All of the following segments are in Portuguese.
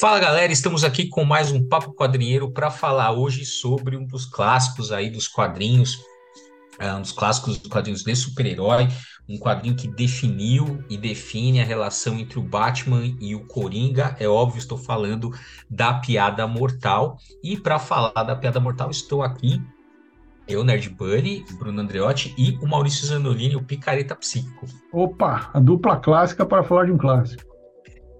Fala galera, estamos aqui com mais um Papo Quadrinheiro para falar hoje sobre um dos clássicos aí dos quadrinhos, é, um dos clássicos dos quadrinhos de super-herói, um quadrinho que definiu e define a relação entre o Batman e o Coringa. É óbvio, estou falando da Piada Mortal. E para falar da Piada Mortal, estou aqui eu, Nerd Buddy, Bruno Andreotti e o Maurício Zanolini, o Picareta Psíquico. Opa, a dupla clássica para falar de um clássico.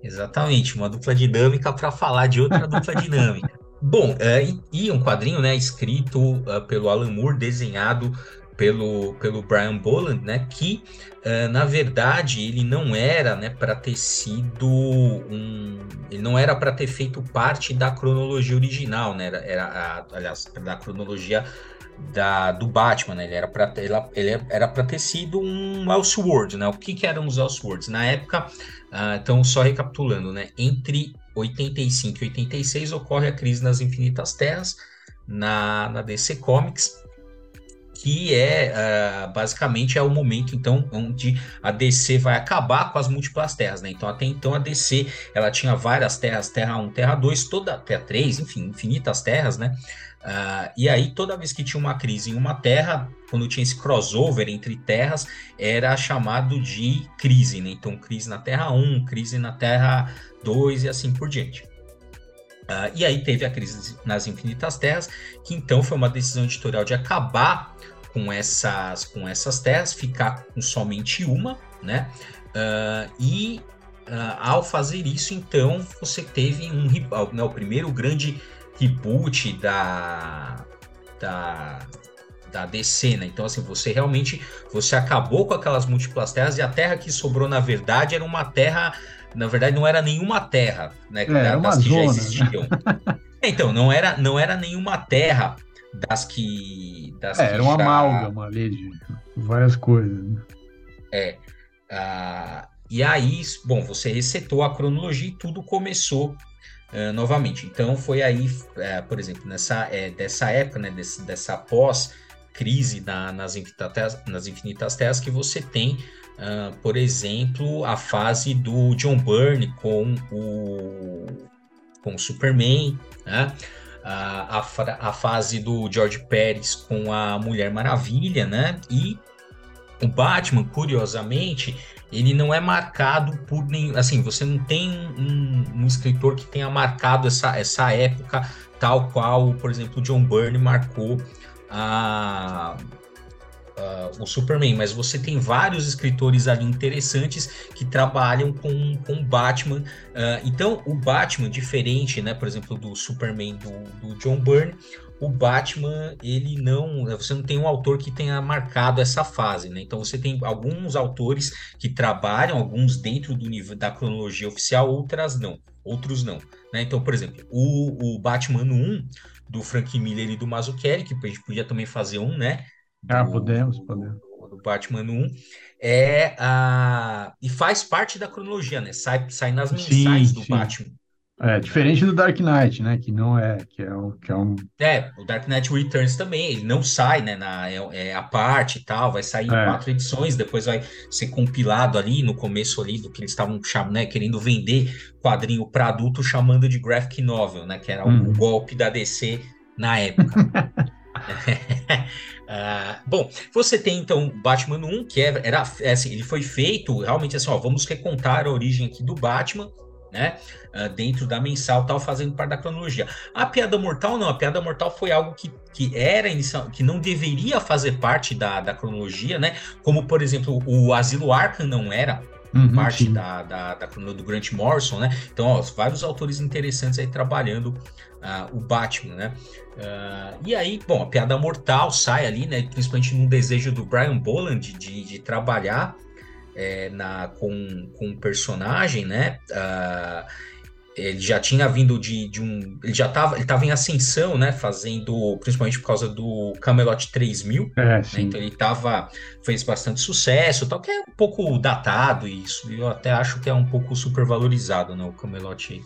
Exatamente, uma dupla dinâmica para falar de outra dupla dinâmica. Bom, é, e um quadrinho né, escrito uh, pelo Alan Moore, desenhado pelo, pelo Brian Boland, né, que uh, na verdade ele não era né, para ter sido um. Ele não era para ter feito parte da cronologia original, né? Era, era a, aliás, da cronologia da, do Batman, né? Ele era para ele era para ter sido um Elseworld, né? O que, que eram os Elseworlds? Na época, uh, então só recapitulando, né? Entre 85 e 86 ocorre a crise nas Infinitas Terras na, na DC Comics, que é uh, basicamente é o momento então onde a DC vai acabar com as múltiplas terras, né? Então até então a DC ela tinha várias terras, Terra 1, Terra 2, toda Terra 3, enfim, infinitas terras, né? Uh, e aí, toda vez que tinha uma crise em uma terra, quando tinha esse crossover entre terras, era chamado de crise, né? Então, crise na Terra 1, crise na Terra 2 e assim por diante. Uh, e aí teve a crise nas Infinitas Terras, que então foi uma decisão editorial de acabar com essas, com essas terras, ficar com somente uma, né? Uh, e ao fazer isso, então, você teve um, né, o primeiro grande reboot da, da, da DC, né? Então, assim, você realmente você acabou com aquelas múltiplas terras e a terra que sobrou, na verdade, era uma terra. Na verdade, não era nenhuma terra, né? É, das uma que zona. já existiam. então, não era, não era nenhuma terra das que. Das é, que era uma já... amálgama ali de várias coisas. Né? É. Uh, e aí, bom, você resetou a cronologia e tudo começou uh, novamente. Então foi aí, uh, por exemplo, nessa é, dessa época, né, desse, dessa pós crise na, nas, infinitas, nas infinitas terras que você tem, uh, por exemplo, a fase do John Byrne com o com o Superman, né? a, a, a fase do George Pérez com a Mulher Maravilha, né? E o Batman, curiosamente, ele não é marcado por nenhum. Assim, você não tem um, um, escritor que tenha marcado essa, essa época tal qual, por exemplo, John Byrne marcou a, o Superman, mas você tem vários escritores ali interessantes que trabalham com, com Batman. Uh, então, o Batman, diferente, né, por exemplo, do Superman do, do John Byrne, o Batman, ele não. Você não tem um autor que tenha marcado essa fase, né? Então você tem alguns autores que trabalham, alguns dentro do nível da cronologia oficial, outras não, outros não. Né? Então, por exemplo, o, o Batman 1 do Frank Miller e do Mazzucchelli, que a gente podia também fazer um, né? Ah, do, ah, podemos, podemos. Do Batman 1, é a. E faz parte da cronologia, né? Sai, sai nas mensais sim, do sim. Batman. É, diferente do Dark Knight, né? Que não é, que é, um, que é um. É, o Dark Knight Returns também, ele não sai, né? Na, é, é a parte e tal, vai sair em é. quatro edições, depois vai ser compilado ali no começo ali do que eles estavam chamando, né? Querendo vender quadrinho para adulto, chamando de graphic novel, né? Que era o um golpe da DC na época. uh, bom, você tem então Batman 1, que é, era, é assim, ele foi feito realmente assim, ó, vamos recontar a origem aqui do Batman né? Uh, dentro da mensal, tal, fazendo parte da cronologia. A piada mortal não, a piada mortal foi algo que, que era inicial, que não deveria fazer parte da, da cronologia, né? Como, por exemplo, o Asilo Arkham não era uhum, parte da, da, da, cronologia do Grant Morrison, né? Então, ó, vários autores interessantes aí trabalhando uh, o Batman, né? Uh, e aí, bom, a piada mortal sai ali, né? Principalmente num desejo do Brian Boland de, de trabalhar é, na, com, com um personagem, né? Uh, ele já tinha vindo de, de um. Ele já estava ele tava em ascensão, né? Fazendo, principalmente por causa do Camelot 3000. É, né, então ele tava, fez bastante sucesso, tal, que é um pouco datado isso. Eu até acho que é um pouco supervalorizado, né? O Camelot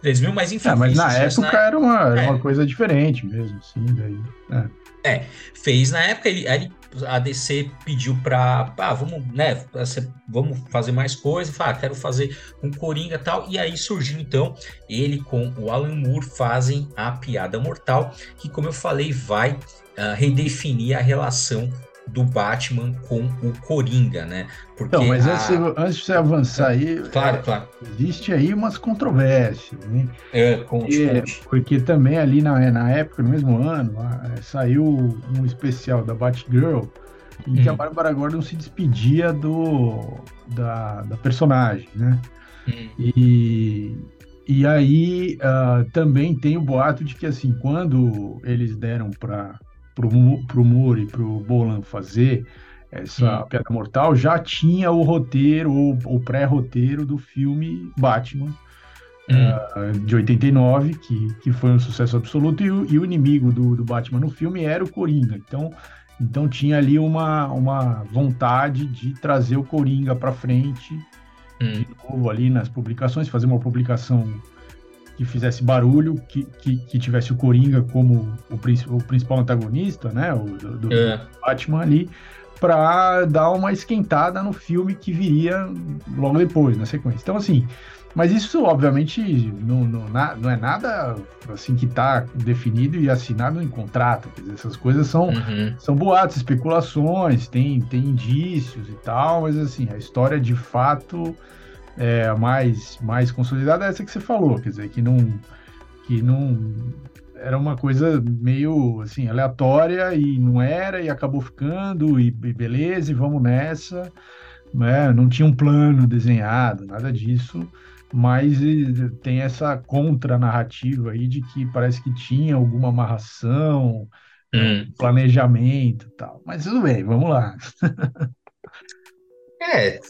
3000, mas enfim. É, mas na época na... era uma, é. uma coisa diferente mesmo, assim. Daí, é. é. fez na época, ele, ele a DC pediu para, ah, vamos, né, vamos fazer mais coisas, ah, quero fazer um Coringa tal, e aí surgiu então ele com o Alan Moore fazem a Piada Mortal, que como eu falei vai uh, redefinir a relação do Batman com o Coringa, né? Porque Não, mas a... antes, antes, de você avançar aí, claro, é, claro. existe aí umas controvérsias, né? É, porque, porque também ali na, na época, no mesmo ano, é, saiu um especial da Batgirl em hum. que a hum. Bárbara Gordon se despedia do, da, da personagem, né? Hum. E, e aí uh, também tem o boato de que assim, quando eles deram para pro, pro Moore e pro Bolan fazer essa hum. Piada Mortal, já tinha o roteiro, o, o pré-roteiro do filme Batman, hum. uh, de 89, que, que foi um sucesso absoluto, e o, e o inimigo do, do Batman no filme era o Coringa. Então, então tinha ali uma, uma vontade de trazer o Coringa para frente, hum. de novo ali nas publicações, fazer uma publicação que fizesse barulho, que, que, que tivesse o Coringa como o, o principal antagonista, né, o, do, do é. Batman ali, para dar uma esquentada no filme que viria logo depois, na sequência. Então, assim, mas isso, obviamente, não, não, não é nada assim que está definido e assinado em contrato. Dizer, essas coisas são, uhum. são boatos, especulações, tem, tem indícios e tal, mas assim, a história de fato é, mais, mais consolidada é essa que você falou, quer dizer, que não, que não era uma coisa meio assim aleatória e não era e acabou ficando e, e beleza e vamos nessa, né? Não tinha um plano desenhado, nada disso, mas tem essa contra-narrativa aí de que parece que tinha alguma amarração, hum. planejamento, tal. Mas tudo bem, vamos lá. é,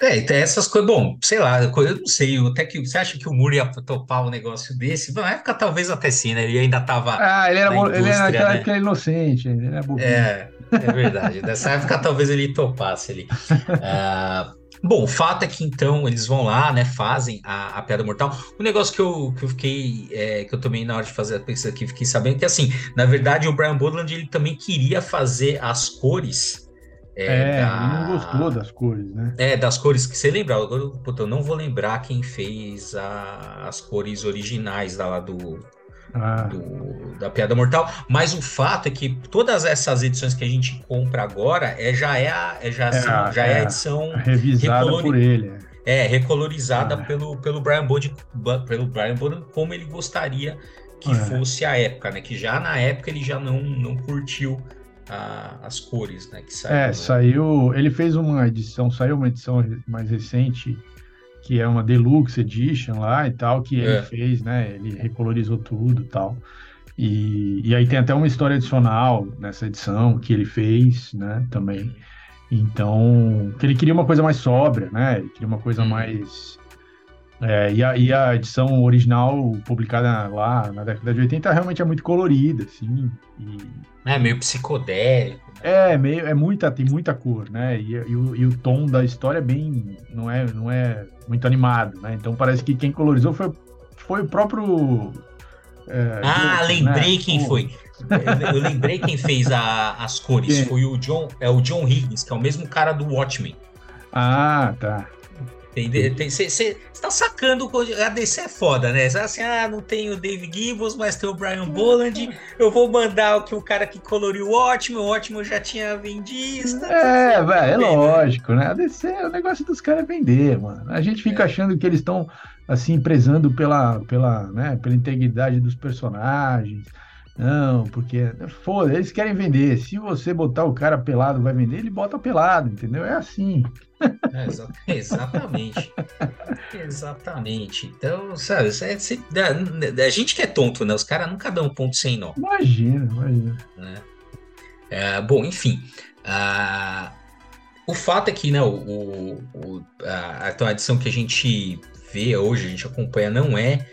é, essas coisas, bom, sei lá, eu não sei, até que você acha que o Muro ia topar um negócio desse? Na época talvez até sim, né? Ele ainda estava. Ah, ele era, ele era naquela né? época inocente, ele era bobinho. É, é verdade. Nessa época talvez ele topasse ali. Uh, bom, o fato é que então eles vão lá, né? Fazem a, a piada mortal. O negócio que eu, que eu fiquei, é, que eu também na hora de fazer a pesquisa aqui, fiquei sabendo que assim, na verdade, o Brian Bodland ele também queria fazer as cores é, é da... ele não gostou das cores, né? É, das cores que você lembra. Agora, puta, eu não vou lembrar quem fez a... as cores originais da, lá do, ah. do, da Piada Mortal, mas o fato é que todas essas edições que a gente compra agora é, já é a, é, já, é, são, já é, é a edição revisada recolori... por ele. É, recolorizada é. pelo, pelo Brian Bode, pelo Brian Bode, como ele gostaria que é. fosse a época, né? Que já na época ele já não, não curtiu a, as cores, né? Que saiu, é, saiu. Ele fez uma edição, saiu uma edição mais recente, que é uma Deluxe Edition lá e tal, que ele é. fez, né? Ele recolorizou tudo e tal. E, e aí tem até uma história adicional nessa edição que ele fez, né? Também. Então, que ele queria uma coisa mais sóbria, né? Ele queria uma coisa uhum. mais. É, e, a, e, a, edição original, publicada lá na década de 80, realmente é muito colorida, assim. E, é meio psicodélico. Né? É, meio, é muita, tem muita cor, né? E, e, o, e, o, tom da história é bem. não é, não é muito animado, né? Então parece que quem colorizou foi, foi o próprio. É, ah, lembrei né? quem foi. Eu, eu, lembrei quem fez a, as cores. Quem? Foi o John, é o John Higgins, que é o mesmo cara do Watchmen. Ah, tá. Você está sacando a DC é foda, né? Assim, ah, não tem o Dave Gibbons, mas tem o Brian Boland. Eu vou mandar o que o cara que coloriu o ótimo, o ótimo já tinha vendido. É, velho, é né? lógico, né? A DC, o negócio dos caras é vender, mano. A gente fica é. achando que eles estão assim prezando pela, pela, né, pela integridade dos personagens. Não, porque foda, eles querem vender. Se você botar o cara pelado vai vender, ele bota pelado, entendeu? É assim. É, exa exatamente. exatamente. Então, sabe, a, a, gente que é tonto, né? Os caras nunca dão um ponto sem nó. Imagina, imagina. Né? É, bom, enfim. Uh, o fato é que né, o, o, a, a edição que a gente vê hoje, a gente acompanha, não é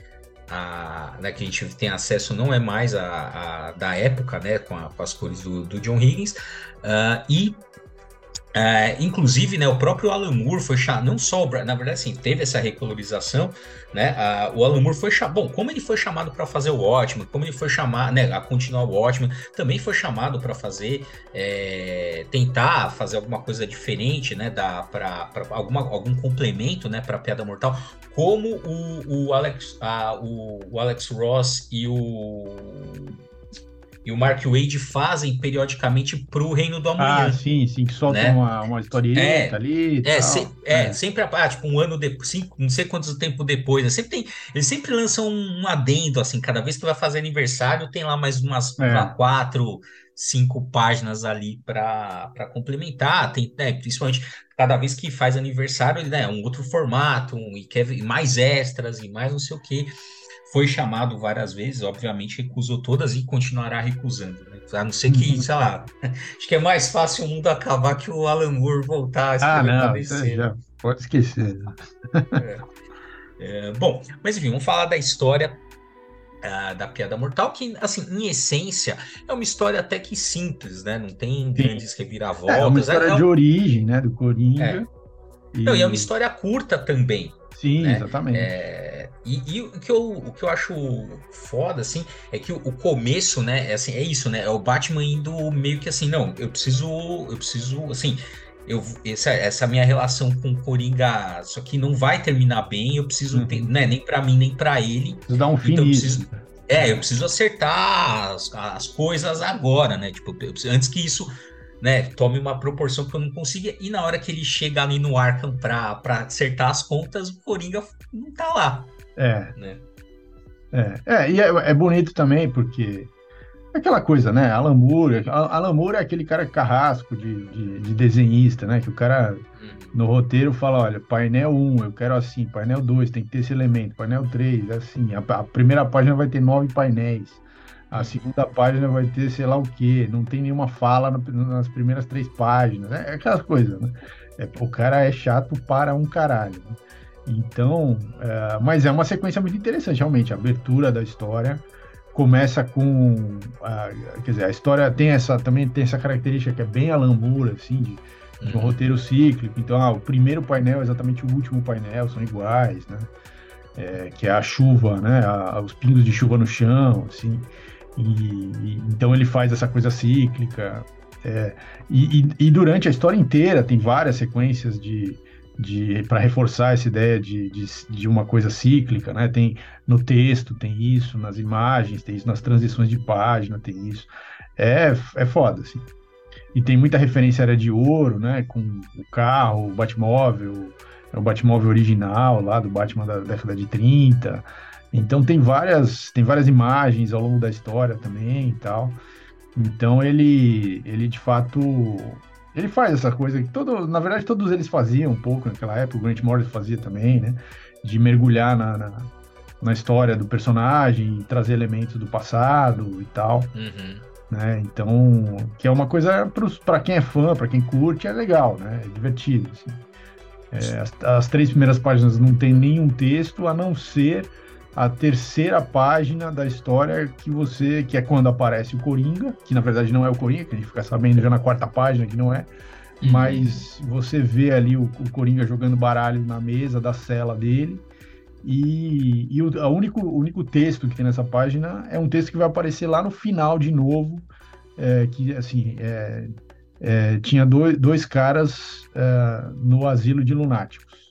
a, né, que a gente tem acesso não é mais a, a da época, né, com, a, com as cores do, do John Higgins, uh, e Uh, inclusive, né, o próprio Alan Moore foi chamado, não só, o, na verdade, assim, teve essa recolorização, né, o Alan Moore foi chamado, bom, como ele foi chamado para fazer o Watchmen, como ele foi chamado, né, a continuar o Watchmen, também foi chamado para fazer, é, tentar fazer alguma coisa diferente, né, para algum complemento, né, para Piada Mortal, como o, o Alex, uh, o, o Alex Ross e o e o Mark Wade fazem periodicamente pro Reino do Amanhã. Ah, sim, sim, que soltam né? uma, uma historieta é, ali. É, se, é, é, sempre, ah, tipo, um ano depois, cinco, não sei quanto tempo depois, né? sempre tem, eles sempre lançam um adendo, assim, cada vez que vai fazer aniversário, tem lá mais umas é. quatro, cinco páginas ali para complementar, tem, né, principalmente cada vez que faz aniversário, ele né, um outro formato, um, e quer mais extras e mais não sei o que foi chamado várias vezes, obviamente recusou todas e continuará recusando. Né? A não ser que, uhum. sei lá, acho que é mais fácil o mundo acabar que o Alan Moore voltar a ah, não, já pode esquecer. Né? É. É, bom, mas enfim, vamos falar da história uh, da Piada Mortal, que, assim, em essência, é uma história até que simples, né? Não tem Sim. grandes reviravoltas. É, uma história é, de origem, né? Do Coringa. É. E... Não, e é uma história curta também. Sim, né? exatamente. É, e, e, o, que eu, o que eu acho foda, assim, é que o, o, começo, né, é, assim, é isso, né? É o Batman indo meio que assim, não, eu preciso, eu preciso, assim, eu, essa, essa minha relação com o Coringa, só que não vai terminar bem, eu preciso, uhum. ter, né, nem para mim, nem para ele. Preciso dar um fim então, eu preciso, É, eu preciso acertar as, as coisas agora, né? Tipo, preciso, antes que isso né, tome uma proporção que eu não consiga. E na hora que ele chega ali no Arkham pra, pra acertar as contas, o Coringa não tá lá. É. Né? É, é, e é, é bonito também, porque é aquela coisa, né? Alan Moore, Alan Moore é aquele cara carrasco de, de, de desenhista, né? Que o cara uhum. no roteiro fala, olha, painel 1, eu quero assim, painel 2, tem que ter esse elemento, painel 3, assim, a, a primeira página vai ter nove painéis. A segunda página vai ter sei lá o quê, não tem nenhuma fala no, nas primeiras três páginas, é aquelas coisas, né? É, o cara é chato para um caralho. Né? Então, é, mas é uma sequência muito interessante, realmente. A abertura da história começa com, a, quer dizer, a história tem essa também tem essa característica que é bem alambura, assim, de, de um uhum. roteiro cíclico. Então, ah, o primeiro painel é exatamente o último painel, são iguais, né? É, que é a chuva, né? A, os pingos de chuva no chão, assim. E, e, então ele faz essa coisa cíclica. É, e, e, durante a história inteira tem várias sequências de, de para reforçar essa ideia de, de, de, uma coisa cíclica, né? Tem no texto, tem isso, nas imagens, tem isso nas transições de página, tem isso. É, é foda, assim. E tem muita referência à área de ouro, né? Com o carro, o Batmóvel, é o Batmóvel original lá do Batman da década de 30. Então tem várias, tem várias imagens ao longo da história também e tal. Então ele, ele de fato, ele faz essa coisa que todo, na verdade todos eles faziam um pouco naquela época, o Grant Morrison fazia também, né? De mergulhar na, na, na história do personagem, trazer elementos do passado e tal. Uhum. Né? Então, que é uma coisa para quem é fã, para quem curte, é legal, né? É divertido. Assim. É, as, as, três primeiras páginas não tem nenhum texto, a não ser a terceira página da história que você que é quando aparece o Coringa, que na verdade não é o Coringa, que a gente fica sabendo já na quarta página que não é, uhum. mas você vê ali o, o, Coringa jogando baralho na mesa da cela dele. E, e o, a único, o único texto que tem nessa página é um texto que vai aparecer lá no final de novo, é, que assim é, é, tinha dois, dois caras é, no asilo de lunáticos.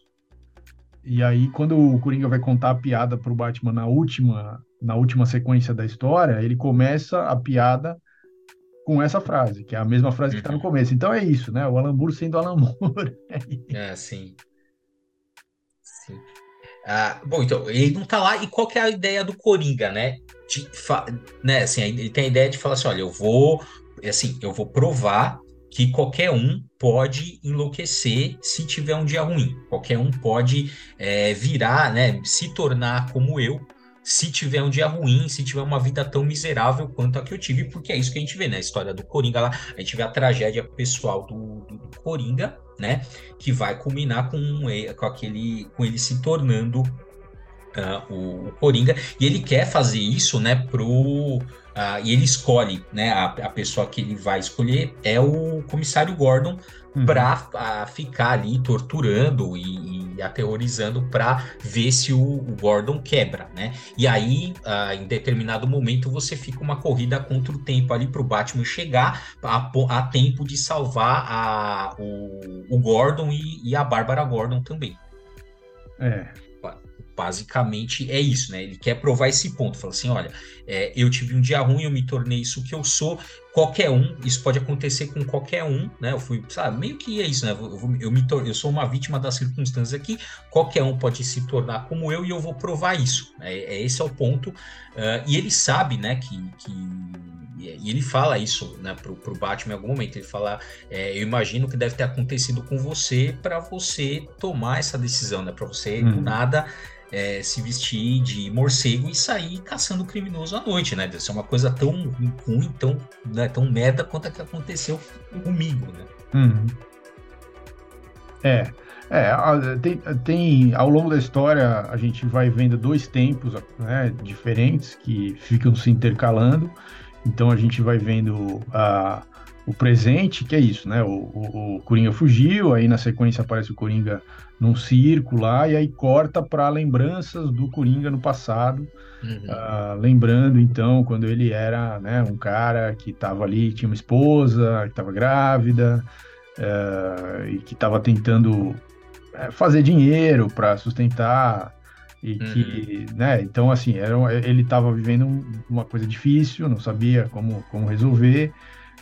E aí, quando o Coringa vai contar a piada pro Batman na última, na última sequência da história, ele começa a piada com essa frase, que é a mesma frase que está no uhum. começo. Então é isso, né? O Alan Moore sendo Alan Moore. é, sim. Sim. Ah, bom, então, ele não tá lá. E qual que é a ideia do Coringa, né? De, né assim, ele tem a ideia de falar assim: olha, eu vou. Assim, eu vou provar que qualquer um pode enlouquecer se tiver um dia ruim. Qualquer um pode é, virar, né, se tornar como eu, se tiver um dia ruim, se tiver uma vida tão miserável quanto a que eu tive, porque é isso que a gente vê, né? A história do Coringa lá, a gente vê a tragédia pessoal do, do, do Coringa, né? Que vai culminar com, com aquele, com ele se tornando uh, o, o, Coringa, e ele quer fazer isso, né, pro... Uh, e ele escolhe, né, a, a pessoa que ele vai escolher é o comissário Gordon, uhum. para ficar ali torturando e, e aterrorizando para ver se o, o, Gordon quebra, né? E aí, uh, em determinado momento, você fica uma corrida contra o tempo ali para o Batman chegar a, a, tempo de salvar a, o, o Gordon e, e a Bárbara Gordon também. É, basicamente é isso, né? Ele quer provar esse ponto. Fala assim: olha, é, eu tive um dia ruim, eu me tornei isso que eu sou. Qualquer um, isso pode acontecer com qualquer um, né? Eu fui, sabe, meio que é isso, né? Eu, eu, me eu sou uma vítima das circunstâncias aqui, qualquer um pode se tornar como eu e eu vou provar isso. É, é esse é o ponto. Uh, e ele sabe, né, que, que e ele fala isso né, pro, pro Batman em algum momento. Ele fala: é, Eu imagino que deve ter acontecido com você para você tomar essa decisão, né? Para você, do uhum. nada, é, se vestir de morcego e sair caçando criminoso à noite, né? Deve ser uma coisa tão ruim, tão, né, tão merda quanto a que aconteceu comigo, né? Uhum. É, é tem, tem, ao longo da história a gente vai vendo dois tempos né, diferentes que ficam se intercalando. Então a gente vai vendo a, o presente, que é isso, né? O, o, o Coringa fugiu, aí na sequência aparece o Coringa num circo lá, e aí corta para lembranças do Coringa no passado, uhum. uh, lembrando então quando ele era né, um cara que estava ali, tinha uma esposa, que estava grávida, uh, e que estava tentando uh, fazer dinheiro para sustentar e uhum. que, né, então assim, era, ele estava vivendo uma coisa difícil, não sabia como, como resolver,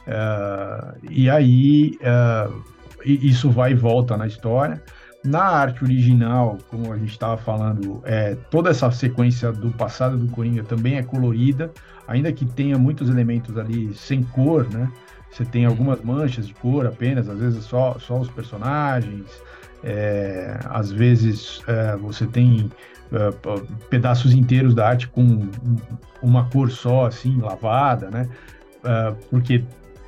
uh, e aí uh, isso vai e volta na história, na arte original, como a gente estava falando, é, toda essa sequência do passado do Coringa também é colorida, ainda que tenha muitos elementos ali sem cor, né? Você tem algumas manchas de cor apenas, às vezes só, só os personagens, é, às vezes é, você tem é, pedaços inteiros da arte com uma cor só, assim, lavada, né? É, porque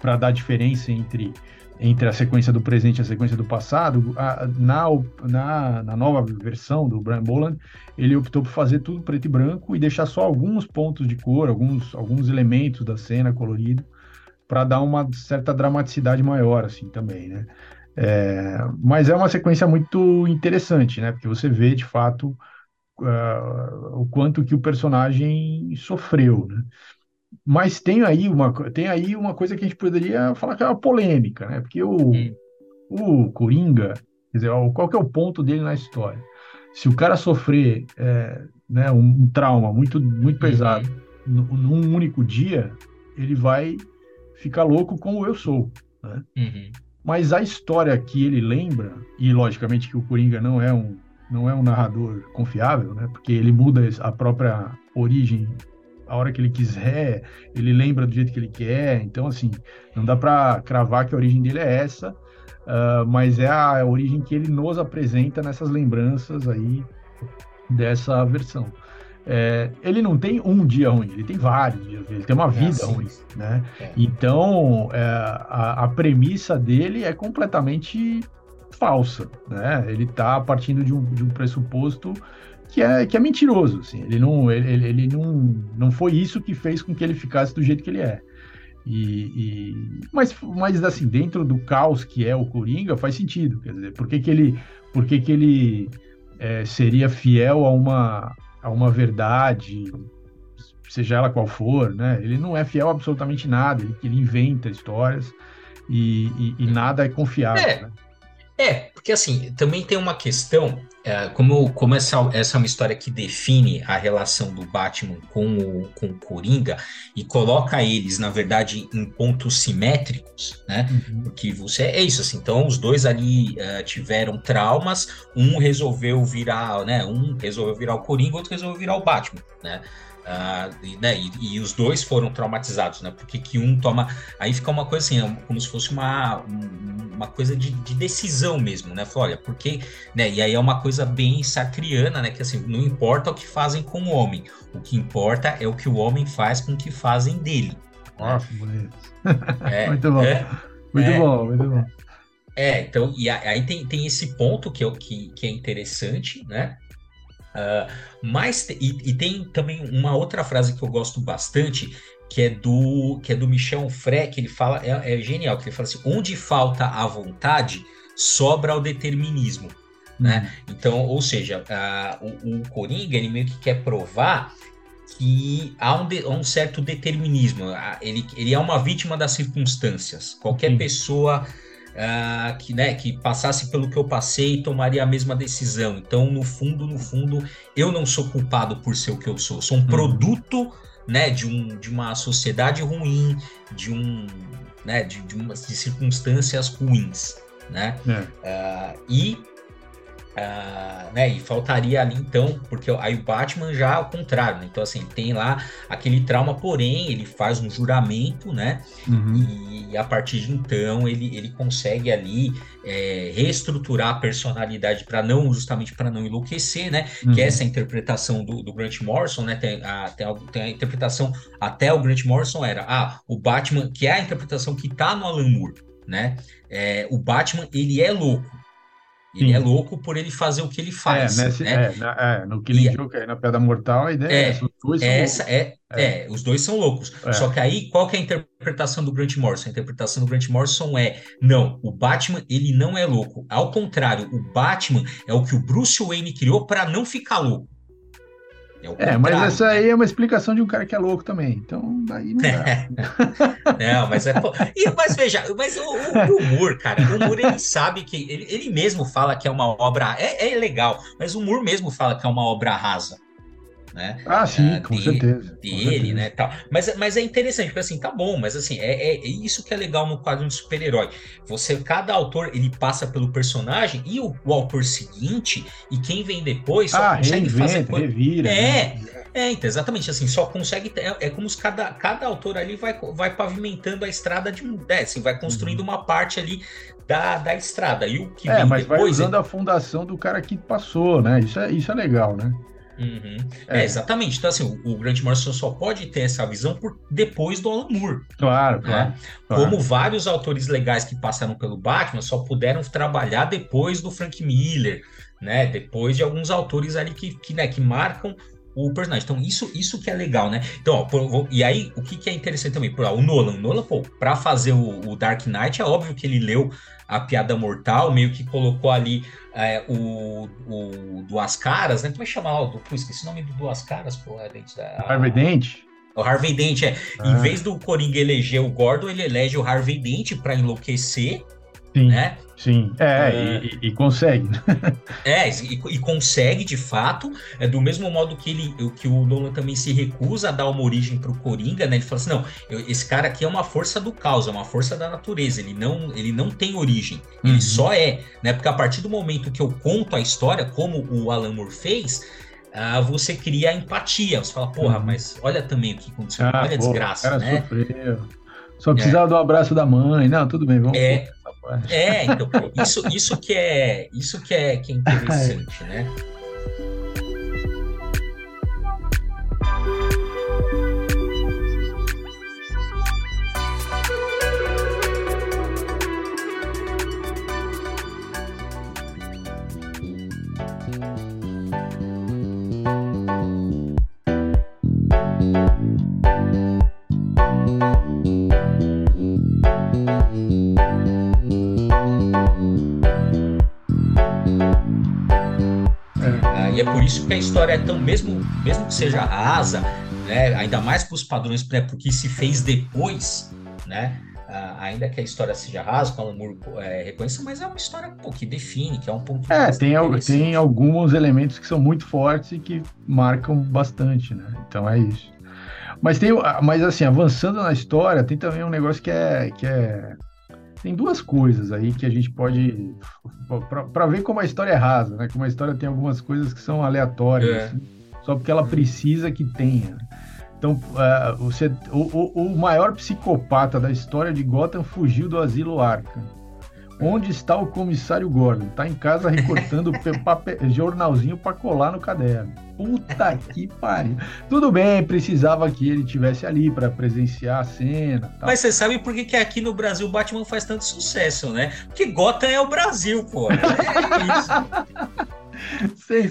para dar diferença entre entre a sequência do presente e a sequência do passado, a, na, na, na, nova versão do Brian Boland, ele optou por fazer tudo preto e branco e deixar só alguns pontos de cor, alguns, alguns elementos da cena colorido, para dar uma certa dramaticidade maior, assim, também, né? É, mas é uma sequência muito interessante, né? Porque você vê, de fato, uh, o quanto que o personagem sofreu, né? Mas tem aí uma, tem aí uma coisa que a gente poderia falar que é uma polêmica, né? Porque o, hum. o Coringa, quer dizer, qual que é o ponto dele na história? Se o cara sofrer é, né, um, um, trauma muito, muito pesado uhum. num único dia, ele vai ficar louco como eu sou. Né? Uhum. Mas a história que ele lembra, e logicamente que o Coringa não é um, não é um narrador confiável, né? porque ele muda a própria origem a hora que ele quiser, ele lembra do jeito que ele quer. Então, assim, não dá para cravar que a origem dele é essa, uh, mas é a origem que ele nos apresenta nessas lembranças aí dessa versão. É, ele não tem um dia ruim, ele tem vários dias, ele tem uma é vida é, ruim, né? É. Então, é, a, a, premissa dele é completamente falsa, né? Ele está partindo de um, de um pressuposto que é, que é mentiroso, assim. Ele não, ele, ele não, não foi isso que fez com que ele ficasse do jeito que ele é. E, e, mas, mas assim, dentro do caos que é o Coringa, faz sentido. Quer dizer, por que, que ele, por que que ele é, seria fiel a uma, a uma verdade, seja ela qual for, né? Ele não é fiel a absolutamente nada, ele, ele inventa histórias e, e, e nada é confiável. É. Né? É, porque assim, também tem uma questão, é, como, como essa, essa é uma história que define a relação do Batman com o, com o Coringa e coloca eles, na verdade, em pontos simétricos, né? Uhum. Porque você é isso, assim, então os dois ali uh, tiveram traumas, um resolveu virar, né? Um resolveu virar o Coringa, outro resolveu virar o Batman, né? Uh, e, né, e, e, os dois foram traumatizados, né? Porque que um toma. Aí fica uma coisa assim, é como se fosse uma, uma coisa de, de decisão mesmo, né? Fala, olha, porque. Né, e aí é uma coisa bem sacriana, né? Que assim, não importa o que fazem com o homem, o que importa é o que o homem faz com o que fazem dele. Nossa, né? bonito. É, muito bom. É, muito é, bom, muito bom. É, então, e aí tem, tem esse ponto que, é, que, que é interessante, né? Uh, mas e, e, tem também uma outra frase que eu gosto bastante, que é do que é do Michel Frey, que ele fala, é, é genial, que ele fala assim: onde falta a vontade, sobra o determinismo. Né? Uhum. Então, ou seja, uh, o, o Coringa ele meio que quer provar que há um, de, um certo determinismo. Ele, ele é uma vítima das circunstâncias. Qualquer uhum. pessoa uh, que, né, que passasse pelo que eu passei tomaria a mesma decisão. Então, no fundo, no fundo, eu não sou culpado por ser o que eu sou. Eu sou um uhum. produto né, de, um, de uma sociedade ruim, de um né, de, de, umas, de circunstâncias ruins. Né? É. Uh, e Uh, né, e faltaria ali então, porque aí o Batman já ao contrário, né? Então, assim, tem lá aquele trauma, porém, ele faz um juramento, né? Uhum. E a partir de então ele, ele consegue ali é, reestruturar a personalidade para não, justamente para não enlouquecer, né? Uhum. Que é essa interpretação do, do Grant Morrison, né? Tem a, tem, a, tem a interpretação, até o Grant Morrison era, ah, o Batman, que é a interpretação que tá no Alan Moore, né? É, o Batman, ele é louco, ele é louco por ele fazer o que ele faz. É, nesse, né? é, na, é no Killing e, Joke, na Pedra Mortal, a ideia é, é essa. Os dois são essa é, é, é. os dois são loucos. É. Só que aí, qual que é a interpretação do Grant Morrison? A interpretação do Grant Morrison é, não, o Batman, ele não é louco. Ao contrário, o Batman é o que o Bruce Wayne criou para não ficar louco. É, é mas essa aí é uma explicação de um cara que é louco também. Então, daí não dá. não, mas é. E, mas veja, mas o, o, o Moore, cara, o Moore ele sabe que. Ele, ele mesmo fala que é uma obra. É, é legal, mas o Moore mesmo fala que é uma obra rasa né? Ah, sim, uh, com, certeza, dele, com certeza. né? Tal. Mas, mas é interessante, porque assim, tá bom, mas assim, é, é, é isso que é legal no quadro de super-herói. Você, cada autor, ele passa pelo personagem e o, o autor seguinte, e quem vem depois só ah, consegue fazer. Revira, é, né? é, então, exatamente assim, só consegue. É, é como se cada, cada autor ali vai, vai pavimentando a estrada de um. É, assim, vai construindo uhum. uma parte ali da, da estrada. E o que é, mas depois, vai usando é... a fundação do cara que passou, né? Isso é, isso é legal, né? Uhum. É. é. exatamente. Então, assim, o, o Grant Morrison só pode ter essa visão por, depois do Alan Moore. Claro, né? claro, claro, Como vários autores legais que passaram pelo Batman só puderam trabalhar depois do Frank Miller, né? Depois de alguns autores ali que, que, né, que marcam o personagem. Então, isso, isso que é legal, né? Então, ó, por, e aí, o que, que é interessante também? Por, ó, o Nolan, o Nolan, pô, pra fazer o, o Dark Knight, é óbvio que ele leu a Piada Mortal, meio que colocou ali é, o, o Duas Caras, né? Como é que chama o Pô, esqueci o nome do Duas Caras, pô, é dente da. Harvey Dent? O Harvey Dent, é. Ah. Em vez do Coringa eleger o Gordon, ele elege o Harvey Dent para enlouquecer Sim, né? sim. É, é... E, e, consegue. é, e, e, consegue de fato, é do mesmo modo que ele, que o Nolan também se recusa a dar uma origem para o Coringa, né? Ele fala assim, não, eu, esse cara aqui é uma força do caos, é uma força da natureza, ele não, ele não tem origem, ele uhum. só é, né? Porque a partir do momento que eu conto a história, como o Alan Moore fez, ah, você cria empatia. Você fala, porra, uhum. mas olha também o que aconteceu, ah, olha a desgraça, né? Sofreu. Só precisava é. do abraço da mãe. Não, tudo bem, vamos. É, é, então, isso, isso que é, isso que é, que é interessante, né? E é por isso que a história é tão, mesmo, mesmo que seja rasa, né, ainda mais para os padrões, né, porque se fez depois, né, ainda que a história seja rasa, o Alan Moore é, reconheça, mas é uma história pô, que define, que é um ponto É, tem, tem alguns elementos que são muito fortes e que marcam bastante, né? Então é isso. Mas tem, mas assim, avançando na história, tem também um negócio que é, que é tem duas coisas aí que a gente pode. para ver como a história é rasa, né? Como a história tem algumas coisas que são aleatórias, é. assim, só porque ela precisa que tenha. Então, uh, você, o, o, o, maior psicopata da história de Gotham fugiu do asilo Arkham. Onde está o comissário Gordon? Tá em casa recortando papel, jornalzinho para colar no caderno. Puta que pariu. Tudo bem, precisava que ele tivesse ali para presenciar a cena. Tal. Mas você sabe por que, que aqui no Brasil o Batman faz tanto sucesso, né? Porque Gotham é o Brasil, pô. É isso.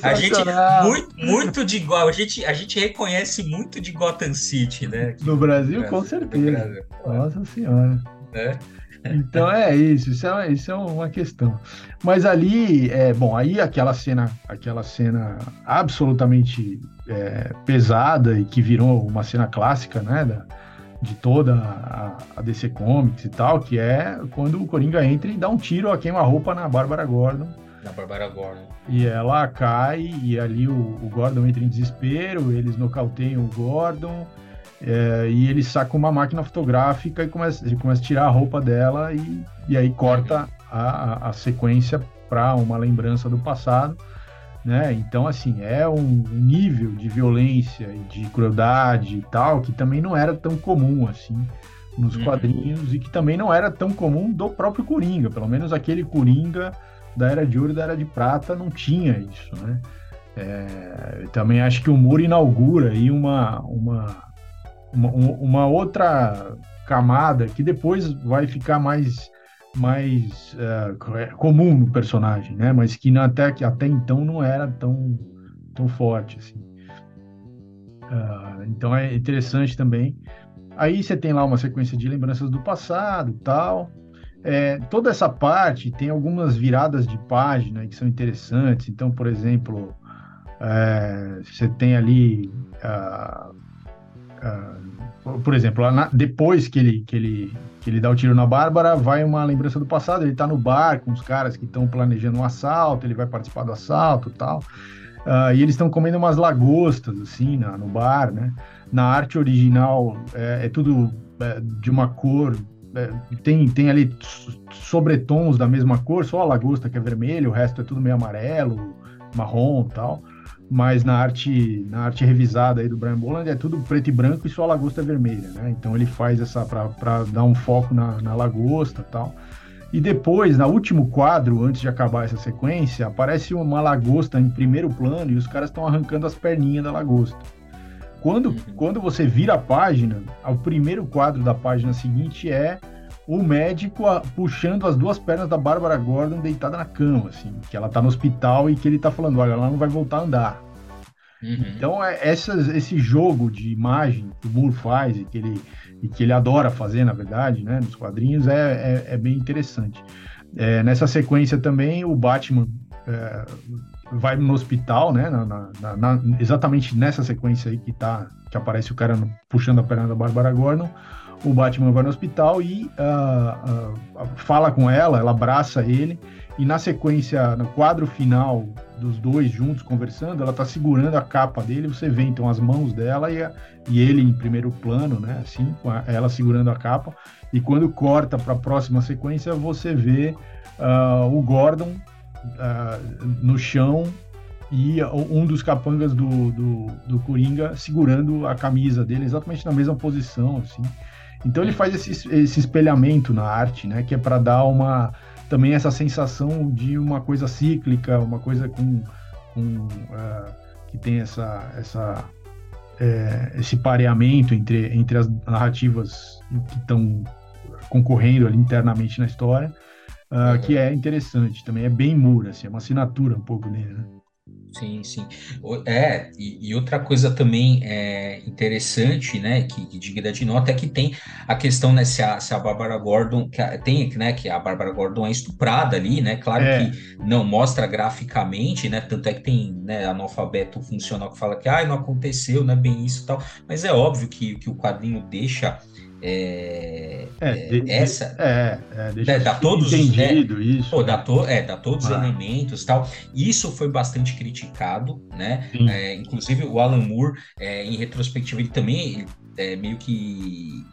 A gente, muito, muito de igual, a gente, a gente reconhece muito de Gotham City, né? No Brasil, com certeza. Brasil. Nossa Senhora. É. Então é isso, isso é, isso é uma questão. Mas ali, é, bom, aí aquela cena, aquela cena absolutamente é, pesada e que virou uma cena clássica, né, da, de toda a, a, DC Comics e tal, que é quando o Coringa entra e dá um tiro a queima-roupa na Bárbara Gordon. Na Bárbara Gordon. E ela cai e ali o, o Gordon entra em desespero, eles nocauteiam o Gordon é, e ele saca uma máquina fotográfica e começa, ele começa a tirar a roupa dela e, e aí corta a, a sequência para uma lembrança do passado. Né? Então, assim, é um nível de violência e de crueldade e tal que também não era tão comum assim nos uhum. quadrinhos e que também não era tão comum do próprio Coringa. Pelo menos aquele Coringa da Era de Ouro e da Era de Prata não tinha isso, né? É, também acho que o Muro inaugura aí uma, uma, uma, uma, outra camada que depois vai ficar mais mais uh, comum no personagem, né? Mas que até que até então não era tão tão forte assim. Uh, então é interessante também. Aí você tem lá uma sequência de lembranças do passado, tal. É, toda essa parte tem algumas viradas de página que são interessantes. Então, por exemplo, é, você tem ali uh, por exemplo, na, depois que ele, que, ele, que ele dá o tiro na Bárbara, vai uma lembrança do passado. Ele está no bar com os caras que estão planejando um assalto, ele vai participar do assalto tal. Uh, e eles estão comendo umas lagostas, assim, na, no bar, né? Na arte original é, é tudo é, de uma cor, é, tem, tem ali sobretons da mesma cor, só a lagosta que é vermelho, o resto é tudo meio amarelo, marrom tal mas na arte na arte revisada aí do Brian Boland é tudo preto e branco e só a lagosta é vermelha, né? Então ele faz essa para dar um foco na, na lagosta tal. E depois, no último quadro, antes de acabar essa sequência, aparece uma lagosta em primeiro plano e os caras estão arrancando as perninhas da lagosta. Quando, uhum. quando você vira a página, o primeiro quadro da página seguinte é o médico a, puxando as duas pernas da Bárbara Gordon deitada na cama, assim, que ela tá no hospital e que ele tá falando, olha, ela não vai voltar a andar. Uhum. Então, é, essas, esse jogo de imagem que o Moore faz e que ele, e que ele adora fazer, na verdade, né, nos quadrinhos, é, é, é bem interessante. É, nessa sequência também, o Batman é, vai no hospital, né, na, na, na, exatamente nessa sequência aí que, tá, que aparece o cara no, puxando a perna da Bárbara Gordon, o Batman vai no hospital e uh, uh, fala com ela, ela abraça ele, e na sequência, no quadro final dos dois juntos conversando, ela tá segurando a capa dele, você vê então as mãos dela e, a, e ele em primeiro plano, né, assim, com a, ela segurando a capa, e quando corta para a próxima sequência, você vê uh, o Gordon no chão e um dos capangas do, do, do Coringa segurando a camisa dele exatamente na mesma posição, assim. Então ele faz esse, esse espelhamento na arte, né? Que é para dar uma também essa sensação de uma coisa cíclica, uma coisa com, com uh, que tem essa, essa é, esse pareamento entre, entre as narrativas que estão concorrendo ali internamente na história, uh, que é interessante também, é bem mura, assim, é uma assinatura um pouco dele, né? Sim, sim. É, e, e, outra coisa também é interessante, né, que, que digna de nota, é que tem a questão, né, se a, se a Bárbara Gordon, que a, tem, né, que a Bárbara Gordon é estuprada ali, né, claro é. que não mostra graficamente, né, tanto é que tem, né, analfabeto funcional que fala que, ah, não aconteceu, não é bem isso e tal, mas é óbvio que, que o quadrinho deixa é, é, é, de, essa? é, é, né, dá todos entendido né, isso pô, dá, to, é, dá todos ah. os elementos tal. Isso foi bastante criticado né? É, inclusive o Alan Moore é, em retrospectiva ele também é, meio que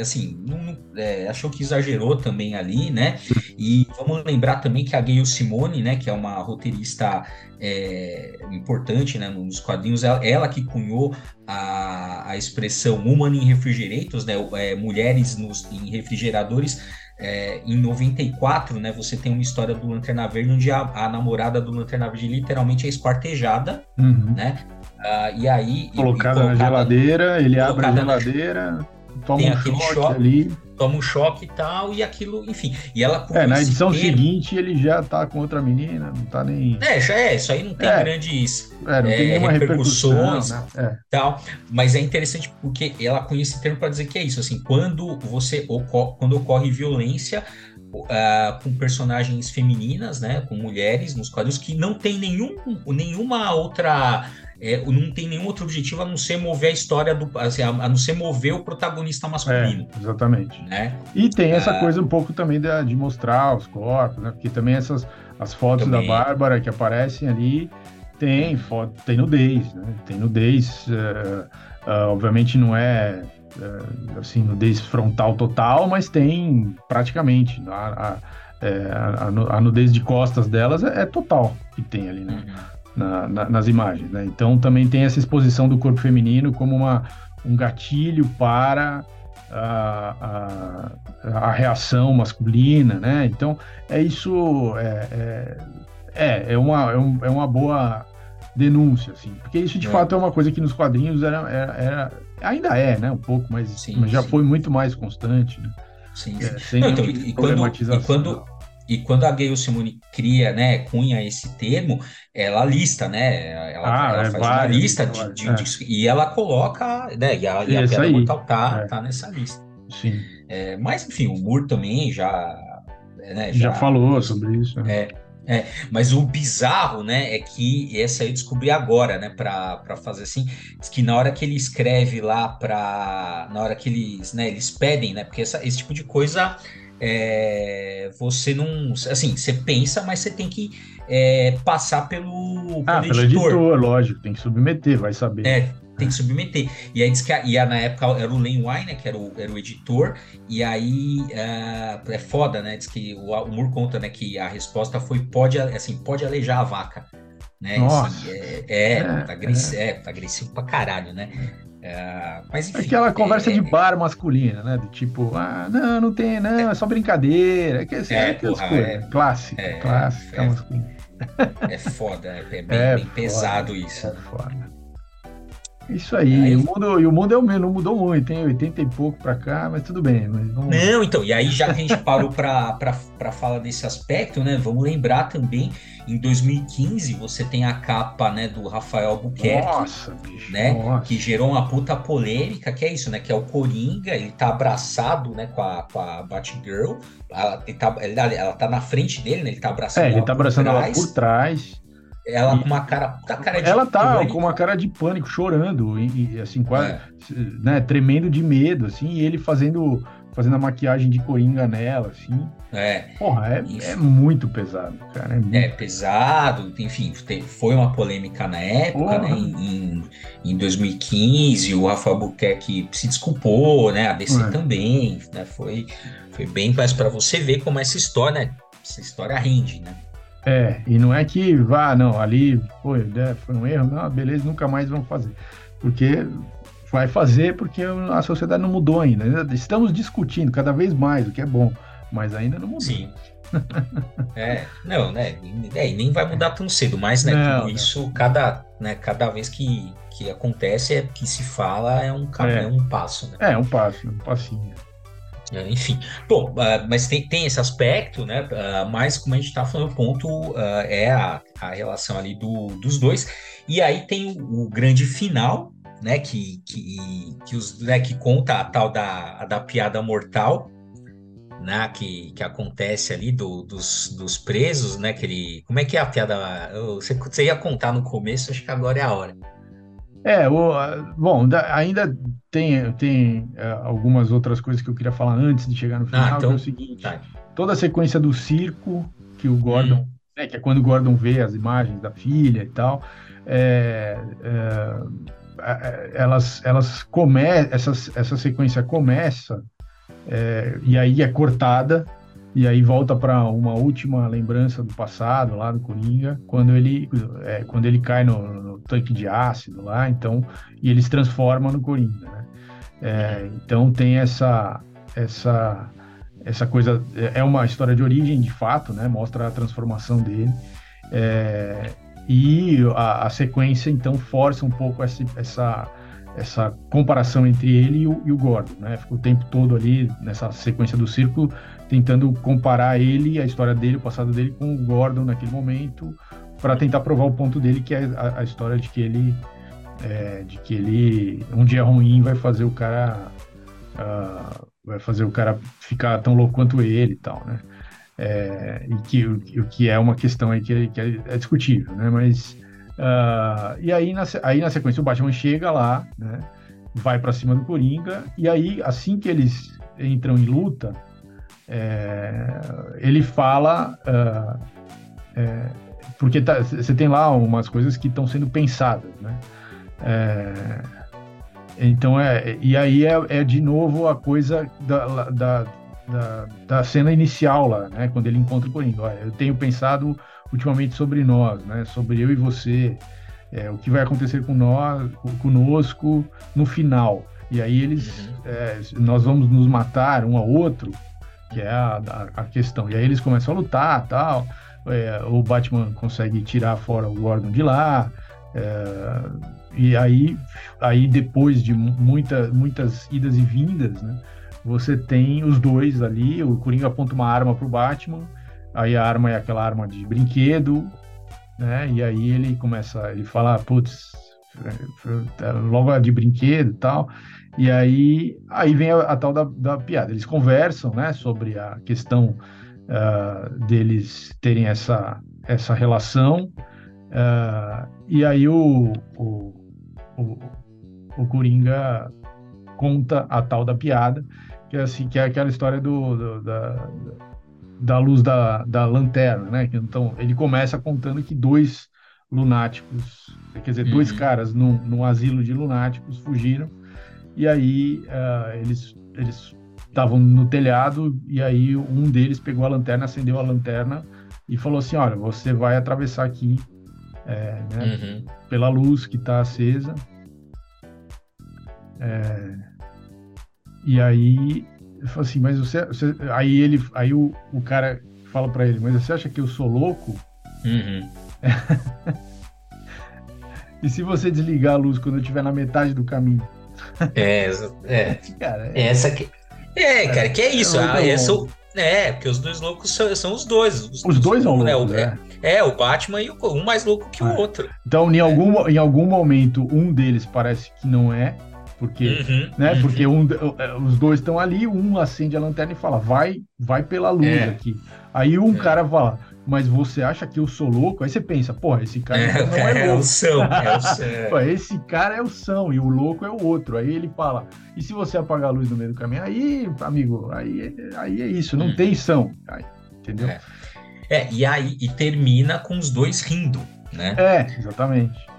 assim, não, não, é, achou que exagerou também ali, né? E vamos lembrar também que a Gayle Simone, né, que é uma roteirista é, importante né, nos quadrinhos, ela, ela, que cunhou a, a expressão Woman in Refrigerators, né, é, mulheres nos, em refrigeradores, é, em 94, né, você tem uma história do Lanterna Verde onde a, a namorada do Lanterna Verde literalmente é esquartejada, uhum. né? Uh, e aí colocada, e, colocada na geladeira, ele abre a geladeira, na toma tem um aquele choque ali. toma um choque e tal, e aquilo, enfim. E ela É, na edição termo, seguinte ele já tá com outra menina, não tá nem. É, já é, isso aí não tem é, grandes é, não tem é, repercussões né? é. tal. Mas é interessante porque ela conhece esse termo para dizer que é isso, assim, quando você ocorre, quando ocorre violência. Uh, com personagens femininas, né, com mulheres nos quadros que não tem nenhum, nenhuma outra é, não tem nenhum outro objetivo a não ser mover a história do. Assim, a, a não ser mover o protagonista masculino. É, exatamente. Né? E tem essa ah, coisa um pouco também de, de, mostrar os corpos, né? Porque também essas as fotos também. da Bárbara que aparecem ali tem foto, tem nudez, né? Tem nudez. Uh, uh, obviamente não é uh, assim, nudez frontal total, mas tem praticamente. A, a, é, a, a nudez de costas delas é, é total que tem ali, né? Uhum na, na, nas imagens. Né? Então também tem essa exposição do corpo feminino como uma, um gatilho para a, a, a reação masculina, né? Então é isso é, é, é, é uma, é, um, é, uma boa denúncia, assim, porque isso de é. fato é uma coisa que nos quadrinhos era, era, era, ainda é, né? Um pouco, mas, sim, mas já sim. foi muito mais constante, né? Sim, é, sim. Não, então, e, quando, e quando e quando a Gayle Simone cria, né, cunha esse termo, ela lista, né? Ela, ah, ela é faz várias, uma lista de, de, é. de, e ela coloca, né? E a, e a piada mortal tá, é. tá nessa lista. Sim. É, mas enfim, o Moore também já, né, já, já falou sobre isso. Né? É, é, mas o bizarro, né, é que essa eu descobri agora, né, para fazer assim, que na hora que ele escreve lá para, na hora que eles, né, eles pedem, né, porque essa, esse tipo de coisa é, você não. Assim, você pensa, mas você tem que é, passar pelo, pelo ah, editor. pelo editor, lógico, tem que submeter, vai saber. É, tem que submeter. E aí diz que a, e a, na época era o Len Wine, né, que era o, era o editor, e aí uh, é foda, né? Diz que o, o Moore conta né, que a resposta foi pode, assim, pode alejar a vaca. Né? Nossa. Assim, é, é, é, tá agressivo, é. é, tá agressivo pra caralho, né? É, mas enfim, Aquela conversa de é, bar masculina, né? Do tipo, ah, não, não tem, não, é só brincadeira. É, que, assim, é, porra, coisas. É, clássica, é, clássica é, masculina. É foda, é bem, bem pesado isso. É foda. Isso aí, aí... O mundo, e o mundo é o mesmo, não mudou muito, tem 80 e pouco para cá, mas tudo bem. Mas vamos... Não, então, e aí já que a gente parou para falar desse aspecto, né, vamos lembrar também, em 2015 você tem a capa, né, do Rafael Albuquerque, nossa, bicho, né, nossa. que gerou uma puta polêmica, que é isso, né, que é o Coringa, ele tá abraçado, né, com a, com a Batgirl, ela, ele tá, ela tá na frente dele, né, ele tá abraçando é, ele tá abraçando ela por trás, ela e... com uma cara, puta cara de Ela tá pânico. com uma cara de pânico, chorando, e, e assim, quase, é. né, tremendo de medo, assim, e ele fazendo, fazendo a maquiagem de coringa nela, assim. É. Porra, é, é muito pesado, cara. É, muito... é, pesado, enfim, foi uma polêmica na época, né, Porra. né, em, em 2015, o Rafael Buquerque se desculpou, né, a DC é. também, né, foi, foi bem, mas para você ver como essa história, né, essa história rende, né. É, e não é que vá, não, ali foi, né, foi um erro, não, beleza, nunca mais vão fazer. Porque vai fazer porque a sociedade não mudou ainda. Estamos discutindo cada vez mais, o que é bom, mas ainda não mudou. Sim. é, não, né? É, e nem vai mudar tão cedo, mas né, não, tudo isso, cada, né, cada vez que, que acontece, é que se fala, é um, é. é um passo. Né? É, um passo, um passinho. É, enfim, bom, uh, mas tem, tem esse aspecto, né? Uh, mas como a gente está falando, o ponto uh, é a, a relação ali do, dos dois. E aí tem o, o grande final, né? Que, que, que, os, né, que conta a tal da, da piada mortal, né? Que, que acontece ali do, dos, dos presos, né? Que ele, como é que é a piada? Você, você ia contar no começo, acho que agora é a hora. É, o, bom, ainda tem, tem é, algumas outras coisas que eu queria falar antes de chegar no final, ah, então, que é o seguinte, tá. toda a sequência do circo que o Gordon, hum. né, que é quando o Gordon vê as imagens da filha e tal, é, é, elas, elas come, essa, essa sequência começa é, e aí é cortada e aí volta para uma última lembrança do passado lá do Coringa, quando ele, é, quando ele cai no, no, tanque de ácido lá, então, e ele se transforma no Coringa, né? É, então tem essa, essa, essa coisa, é uma história de origem de fato, né? Mostra a transformação dele. É, e a, a, sequência então força um pouco essa, essa essa comparação entre ele e o, e o Gordon, né? Fica o tempo todo ali nessa sequência do círculo tentando comparar ele, a história dele, o passado dele com o Gordon naquele momento, para tentar provar o ponto dele, que é a, a história de que ele é, de que ele um dia ruim vai fazer o cara uh, vai fazer o cara ficar tão louco quanto ele e tal, né? É, e que o que é uma questão aí que, que é, é discutível, né? Mas Uh, e aí na, aí na sequência o Batman chega lá, né, vai para cima do Coringa, e aí assim que eles entram em luta, é, ele fala. Uh, é, porque tá, você tem lá umas coisas que estão sendo pensadas, né? É, então é. E aí é, é, de novo a coisa da, da, da, da, cena inicial lá, né? Quando ele encontra o Coringa. Olha, eu tenho pensado ultimamente sobre nós, né? Sobre eu e você, é, o que vai acontecer com nós, conosco no final. E aí eles, uhum. é, nós vamos nos matar um ao outro, que é a, a, questão. E aí eles começam a lutar, tal. É, o Batman consegue tirar fora o Gordon de lá. É, e aí, aí depois de muita, muitas idas e vindas, né? Você tem os dois ali, o Coringa aponta uma arma pro Batman Aí a arma é aquela arma de brinquedo, né? E aí ele começa, ele fala, putz, é, é, logo a de brinquedo e tal. E aí, aí vem a, a tal da, da, piada. Eles conversam, né, sobre a questão uh, deles terem essa, essa relação. Uh, e aí o, o, o, o Coringa conta a tal da piada, que é assim, que é aquela história do, do da, da luz da, da lanterna, né? Então, ele começa contando que dois lunáticos, quer dizer, uhum. dois caras num, num asilo de lunáticos fugiram, e aí uh, eles eles estavam no telhado, e aí um deles pegou a lanterna, acendeu a lanterna e falou assim, olha, você vai atravessar aqui é, né, uhum. pela luz que está acesa. É, e aí ele falou assim, mas você, você, aí ele, aí o, o cara fala para ele, mas você acha que eu sou louco? Uhum. e se você desligar a luz quando eu estiver na metade do caminho? É, é. cara, é, essa que, é, cara, que é isso. É, ah, é, são, é, porque os dois loucos são, são os dois. Os, os dois são né, loucos, é, é. é, o Batman e o, um mais louco que o outro. Então, em algum, em algum momento, um deles parece que não é, porque, uhum, né? Uhum. Porque um, é, os dois estão ali, um acende a lanterna e fala, vai, vai pela luz é. aqui. Aí um é. cara fala, mas você acha que eu sou louco? Aí você pensa, porra, esse cara é, não é, é louco. É o são, é o são. esse cara é o são e o louco é o outro. Aí ele fala, e se você apagar a luz no meio do caminho? Aí, amigo, aí, aí é isso, não hum. tem são. Aí, entendeu? É. é, e aí e termina com os dois rindo, né? É, exatamente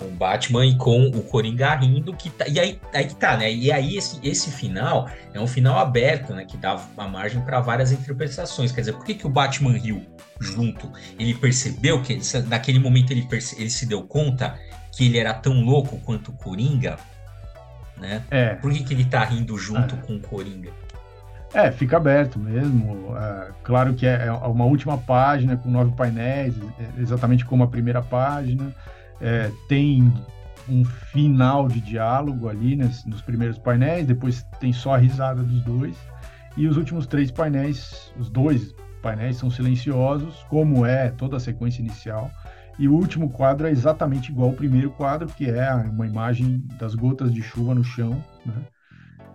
com o Batman e com o Coringa rindo, que tá, e aí, aí que tá, né? E aí esse, esse final é um final aberto, né? Que dá a margem para várias interpretações. Quer dizer, por que, que o Batman riu junto? Ele percebeu que naquele momento ele, perce, ele se deu conta que ele era tão louco quanto o Coringa, né? É. Por que, que ele tá rindo junto é. com o Coringa? É, fica aberto mesmo. É, claro que é, é uma última página com nove painéis, é, exatamente como a primeira página é, tem um final de diálogo ali né, nos primeiros painéis, depois tem só a risada dos dois, e os últimos três painéis, os dois painéis são silenciosos, como é toda a sequência inicial, e o último quadro é exatamente igual ao primeiro quadro, que é uma imagem das gotas de chuva no chão. Né?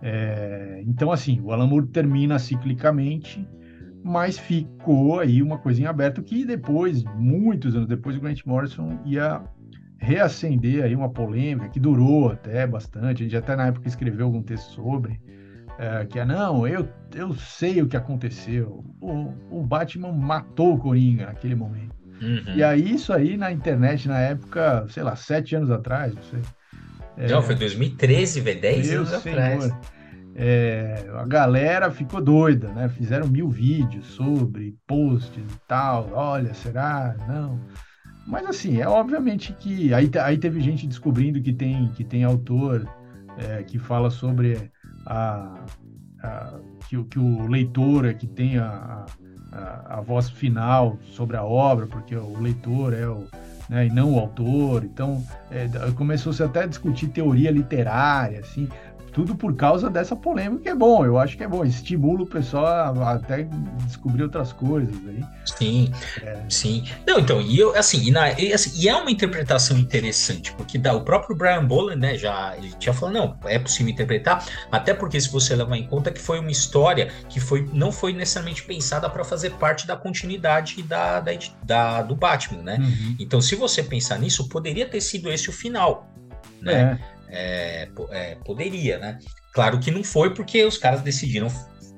É, então, assim, o Alan Moore termina ciclicamente, mas ficou aí uma coisa em aberto que depois, muitos anos depois, o Grant Morrison ia reacender aí uma polêmica que durou até bastante. A gente até na época escreveu algum texto sobre. É, que é, não, eu, eu sei o que aconteceu. O, o Batman matou o Coringa naquele momento. Uhum. E aí, isso aí na internet, na época, sei lá, sete anos atrás, não sei. É, não, foi 2013, velho, 10 anos senhor. atrás. É, a galera ficou doida, né? Fizeram mil vídeos sobre posts e tal. Olha, será? Não. Mas assim, é obviamente que aí, aí teve gente descobrindo que tem, que tem autor é, que fala sobre a, a, que, que o leitor é que tem a, a, a, voz final sobre a obra, porque o leitor é o, né, e não o autor. Então, é, começou-se até a discutir teoria literária, assim, tudo por causa dessa polêmica, que é bom, eu acho que é bom, estimula o pessoal a, até descobrir outras coisas aí. Sim, é. sim. Não, então, e eu, assim, e, na, e, assim, e é uma interpretação interessante, porque dá, o próprio Brian Boland, né, já, ele tinha falado, não, é possível interpretar, até porque se você levar em conta que foi uma história que foi, não foi necessariamente pensada para fazer parte da continuidade da, da, da do Batman, né? Uhum. Então, se você pensar nisso, poderia ter sido esse o final, né? É. É, é, poderia, né? Claro que não foi porque os caras decidiram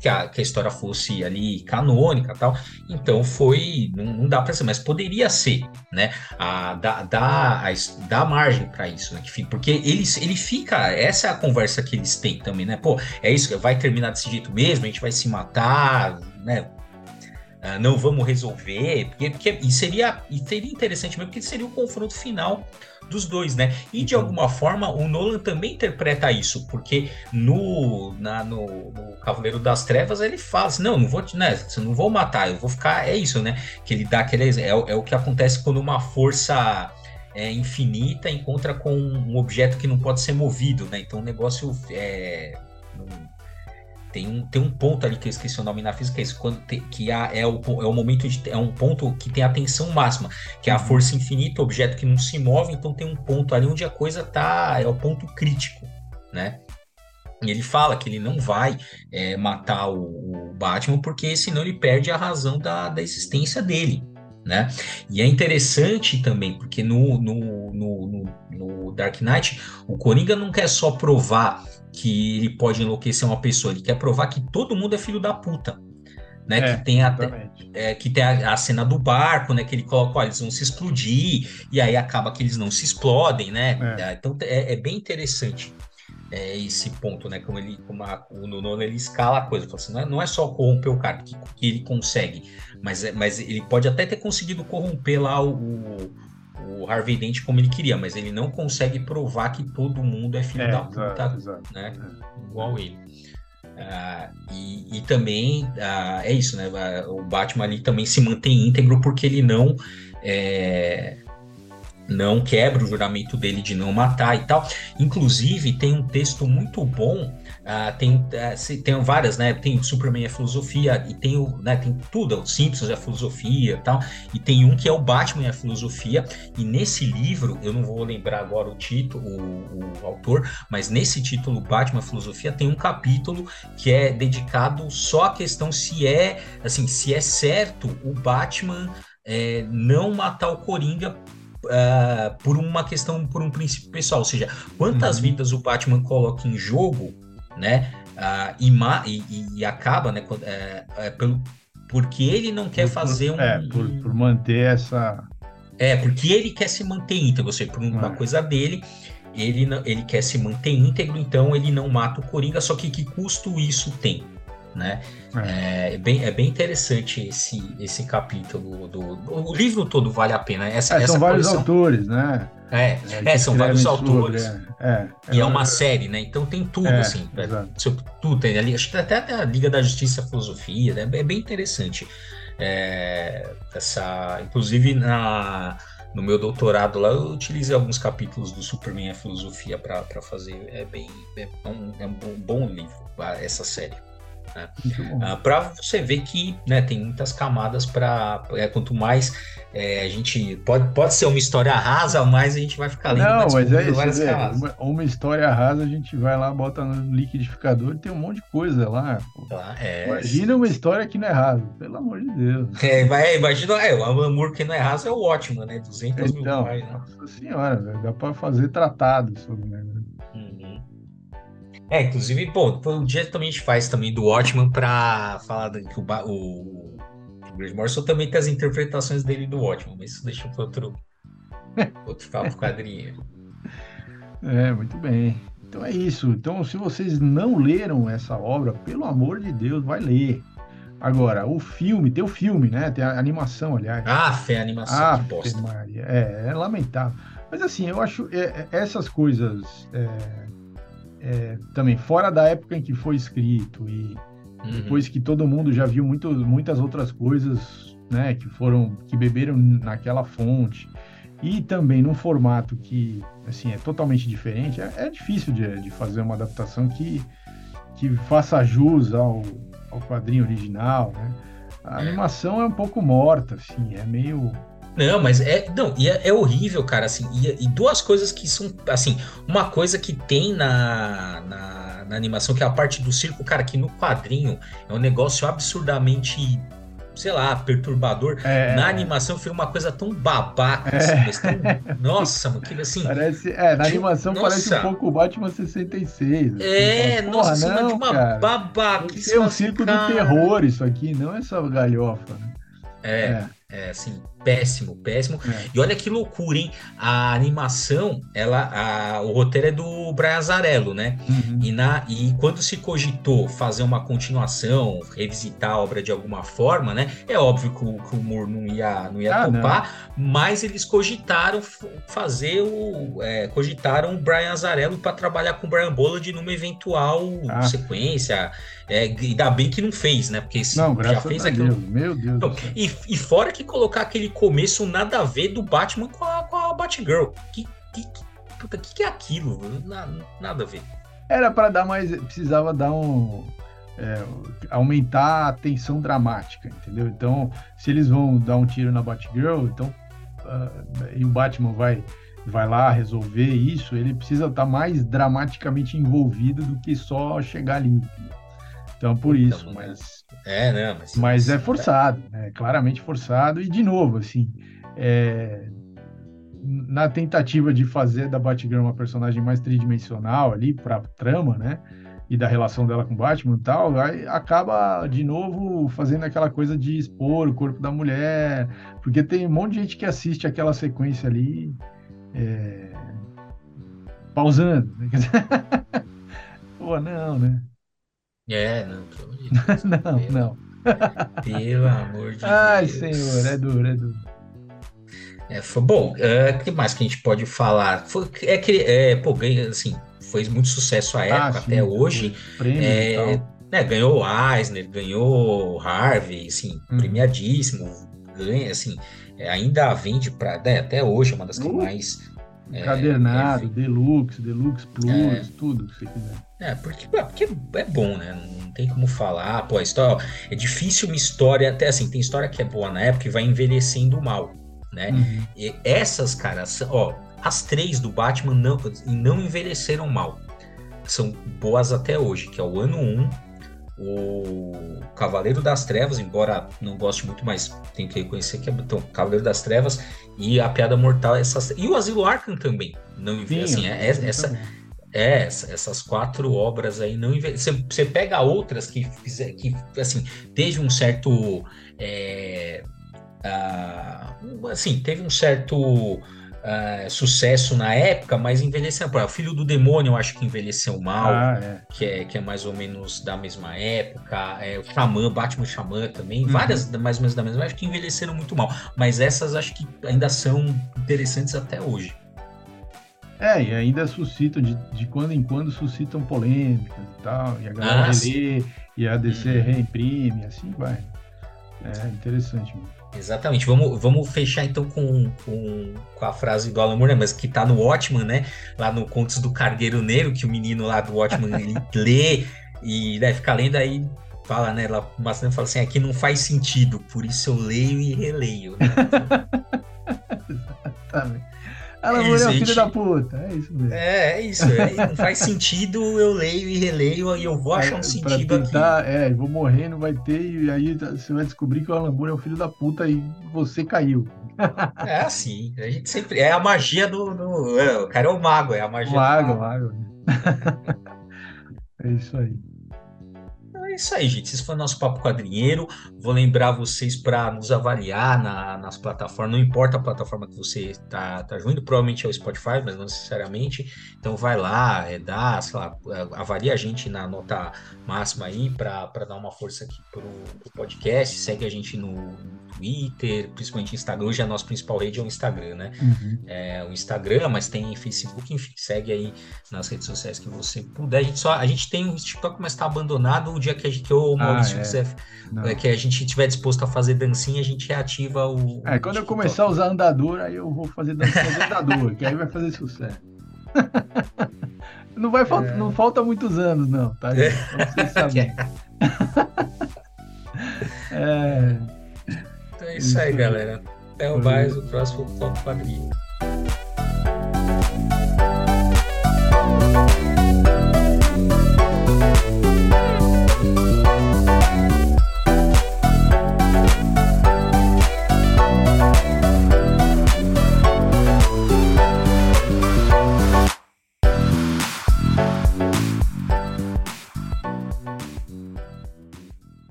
que a, que a história fosse ali canônica tal, então foi, não, não dá para ser, mas poderia ser, né? A, dá, dá, a, dá margem para isso, né? Porque eles, ele fica, essa é a conversa que eles têm também, né? Pô, é isso, vai terminar desse jeito mesmo, a gente vai se matar, né? Uh, não vamos resolver, porque, porque e seria, e seria interessante mesmo, porque seria o confronto final dos dois, né? E de uhum. alguma forma o Nolan também interpreta isso, porque no, na, no, no Cavaleiro das Trevas ele fala assim, não, não vou, né, não vou matar, eu vou ficar, é isso, né? Que ele dá aquele, é, é o que acontece quando uma força é, infinita encontra com um objeto que não pode ser movido, né? Então o negócio é tem um, tem um ponto ali que eu esqueci o nome na física, que é, isso, quando que é, é, o, é o momento de. É um ponto que tem a tensão máxima, que é a uhum. força infinita, objeto que não se move, então tem um ponto ali onde a coisa tá. É o ponto crítico, né? E ele fala que ele não vai é, matar o, o, Batman, porque senão ele perde a razão da, da existência dele. Né? E é interessante também, porque no, no, no, no, Dark Knight, o Coringa não quer só provar que ele pode enlouquecer uma pessoa, ele quer provar que todo mundo é filho da puta. Né, é, que tem, até, é, que tem a, a, cena do barco, né? Que ele coloca, olha, eles vão se explodir, e aí acaba que eles não se explodem, né? É. é então é, é, bem interessante é, esse ponto, né? Como ele, como a, o Nono ele escala a coisa, assim, não, é, não é só corromper o cara que, que ele consegue, mas, é, mas ele pode até ter conseguido corromper lá o, o Harvey Dent como ele queria, mas ele não consegue provar que todo mundo é filho é, da puta, exato, né? É. Igual ele. Uh, e, e, também uh, é isso, né? O Batman ali também se mantém íntegro porque ele não é, não quebra o juramento dele de não matar e tal. Inclusive, tem um texto muito bom. Uh, tem, uh, tem várias, né? Tem o Superman é filosofia e tem o, né? Tem tudo, o Simpsons é filosofia e tal. E tem um que é o Batman é filosofia. E nesse livro, eu não vou lembrar agora o título, o, o autor, mas nesse título Batman é filosofia tem um capítulo que é dedicado só à questão se é, assim, se é certo o Batman é, não matar o Coringa uh, por uma questão, por um princípio pessoal, ou seja, quantas uhum. vidas o Batman coloca em jogo, né? Uh, e, e, e, acaba, né? É, é, pelo, porque ele não quer por, fazer um. É, por, por, manter essa. É, porque ele quer se manter íntegro, ou seja, por uma é. coisa dele, ele, ele quer se manter íntegro, então ele não mata o Coringa, só que que custo isso tem? Né? É. é, bem, é bem interessante esse, esse capítulo do, do o livro todo vale a pena. Essa, é, essa são vários autores, né? É, é, é são vários autores. Sobre, é, e é uma série, né? Então tem tudo, assim. Tudo tem ali. Acho que até a Liga da Justiça e Filosofia, né? É bem interessante. essa, inclusive na no meu doutorado lá, eu utilizei alguns capítulos do Superman a Filosofia para fazer. É bem. É um, é um bom livro, essa série. Né? Ah, para você ver que né, tem muitas camadas para. É, quanto mais é, a gente. Pode, pode ser uma história rasa, mas a gente vai ficar lendo Não, mas é isso. É, uma, uma, história rasa, a gente vai lá, bota no liquidificador e tem um monte de coisa lá. Ah, é, imagina uma história que não é rasa, pelo amor de Deus. É, vai, imagina, é, o amor que não é rasa é o ótimo, né? 200 então, mil reais. Né? Nossa senhora, dá para fazer tratado sobre né? É, inclusive, pô, um dia também a gente faz também do Watchman pra falar que o, o, o Greg Morrison também tem as interpretações dele do Watchman, mas isso deixa para outro, outro papo quadrinho. É, muito bem. Então é isso. Então, se vocês não leram essa obra, pelo amor de Deus, vai ler. Agora, o filme, tem o filme, né? Tem a animação, aliás. Ah, fé, a animação, ah, que bosta. Maria. É, é lamentável. Mas assim, eu acho é, é essas coisas é, é, também fora da época em que foi escrito e uhum. depois que todo mundo já viu muito, muitas outras coisas, né, que foram que beberam naquela fonte e também num formato que assim é totalmente diferente, é, é difícil de, de, fazer uma adaptação que, que faça jus ao, ao quadrinho original, né? A animação é um pouco morta, assim, é meio não, mas é. Não, e é, é horrível, cara, assim. E, e, duas coisas que são. Assim, uma coisa que tem na, na, na, animação, que é a parte do circo, cara, que no quadrinho é um negócio absurdamente sei lá, perturbador. É... Na animação foi uma coisa tão babaca, assim, é... tão... Nossa, mano, que assim. Parece, é, na animação nossa. parece um pouco o Batman 66. Assim, é, fala, nossa, não, de uma cara, babaca. Isso é um circo cara... do terror, isso aqui, não é só galhofa, né? É, é, é assim, péssimo, péssimo. É. E olha que loucura, hein? A animação, ela, a, o roteiro é do Brian Azarello, né? Uhum. E, na, e quando se cogitou fazer uma continuação, revisitar a obra de alguma forma, né? É óbvio que o, que o Moore não ia, não ia ah, topar, não. mas eles cogitaram fazer o. É, cogitaram o Brian Azarello para trabalhar com o Brian Boland numa eventual ah. sequência. É, ainda bem que não fez, né? Porque não, já fez aquilo. Deus, meu Deus. Então, e, e fora que colocar aquele começo nada a ver do Batman com a, com a Batgirl. Que, que, que, puta, que, que é aquilo? Nada, nada a ver. Era para dar mais. Precisava dar um. É, aumentar a tensão dramática, entendeu? Então, se eles vão dar um tiro na Batgirl, então. Uh, e o Batman vai vai lá resolver isso, ele precisa estar tá mais dramaticamente envolvido do que só chegar ali. Então, por então, isso, mas. É, né? Mas, mas é forçado, né? Claramente forçado. E, de novo, assim, é, na tentativa de fazer da Batgirl uma personagem mais tridimensional ali para trama, né? E da relação dela com Batman e tal, aí acaba de novo fazendo aquela coisa de expor o corpo da mulher, porque tem um monte de gente que assiste aquela sequência ali é, pausando. Né? Pô, não, né? É, não, pelo amor de Deus. não, pelo, não. Pelo amor de Ai, Deus. Ai, senhor, é duro, é duro. É, foi, bom, o é, que mais que a gente pode falar? Foi, é que, é, pô, ganha, assim, foi muito sucesso à ah, época, ah, sim, até hoje. É, né, ganhou Eisner, ganhou Harvey, assim, hum. premiadíssimo, ganha, assim, é, ainda vende para né, até hoje, é uma das que uh. mais Encadernado, é, Deluxe, Deluxe Plus, é, tudo que você quiser. É, porque, porque é bom, né? Não tem como falar. Pô, a história. É difícil uma história. Até assim, tem história que é boa na época e vai envelhecendo mal, né? Uhum. E essas, caras, ó, as três do Batman não, não envelheceram mal. São boas até hoje, que é o ano 1, o Cavaleiro das Trevas, embora não goste muito, mas tem que reconhecer que é então, Cavaleiro das Trevas e a Piada Mortal, essas, e o Asilo Arkham também. Não Sim, assim, é, é essa, é, essas quatro obras aí não você, você pega outras que fizer, que assim teve um certo é, uh, assim teve um certo uh, sucesso na época, mas envelheceu. O Filho do Demônio, eu acho que envelheceu mal, ah, é. Que, é, que é mais ou menos da mesma época. É, o Xamã, Batman Xamã também, uhum. várias mais ou menos da mesma, acho que envelheceram muito mal. Mas essas acho que ainda são interessantes até hoje. É, e ainda suscitam, de, de quando em quando suscitam polêmicas e tal, e a galera ah, relê, e a DC uhum. reimprime, assim vai. É interessante, mano. Exatamente. Vamos, vamos fechar então com, com, com a frase do Alan Moore, né? mas que tá no Watchman, né? Lá no Contos do Cargueiro Negro, que o menino lá do Watchman ele lê e né, fica lendo aí fala, né? Lá bastante fala assim, aqui não faz sentido, por isso eu leio e releio. Né? Exatamente. Moore é, é um filho da puta, é isso mesmo. É, é isso. É, não faz sentido, eu leio e releio e eu vou achar um sentido tentar, aqui. É, vou morrer, não vai ter, e aí você vai descobrir que o Alan Moore é um filho da puta e você caiu. É assim, a gente sempre. É a magia do. do é, o cara é o mago, é a magia. O mago, mago. é isso aí é isso aí, gente. Esse foi o nosso Papo Quadrinheiro. Vou lembrar vocês para nos avaliar na, nas plataformas. Não importa a plataforma que você está tá junto, provavelmente é o Spotify, mas não necessariamente. Então vai lá, é, dá, sei lá, é, avalia a gente na nota máxima aí para dar uma força aqui pro, pro podcast. Segue a gente no, Twitter, principalmente Instagram. Hoje a nossa principal rede é o Instagram, né? Uhum. É, o Instagram, mas tem Facebook, enfim, segue aí nas redes sociais que você puder. A gente, só, a gente tem o TikTok, mas está abandonado. O dia que que a gente, que o Maurício ah, é. quiser, é, que a gente tiver disposto a fazer dancinha, a gente reativa o. É, quando eu começar a usar andador, aí eu vou fazer dancinha de andador, que aí vai fazer sucesso. Não vai falta, é. não falta muitos anos, não, tá? É. é. Então é isso aí, galera. Até o mais, o próximo Foco Quadrilha.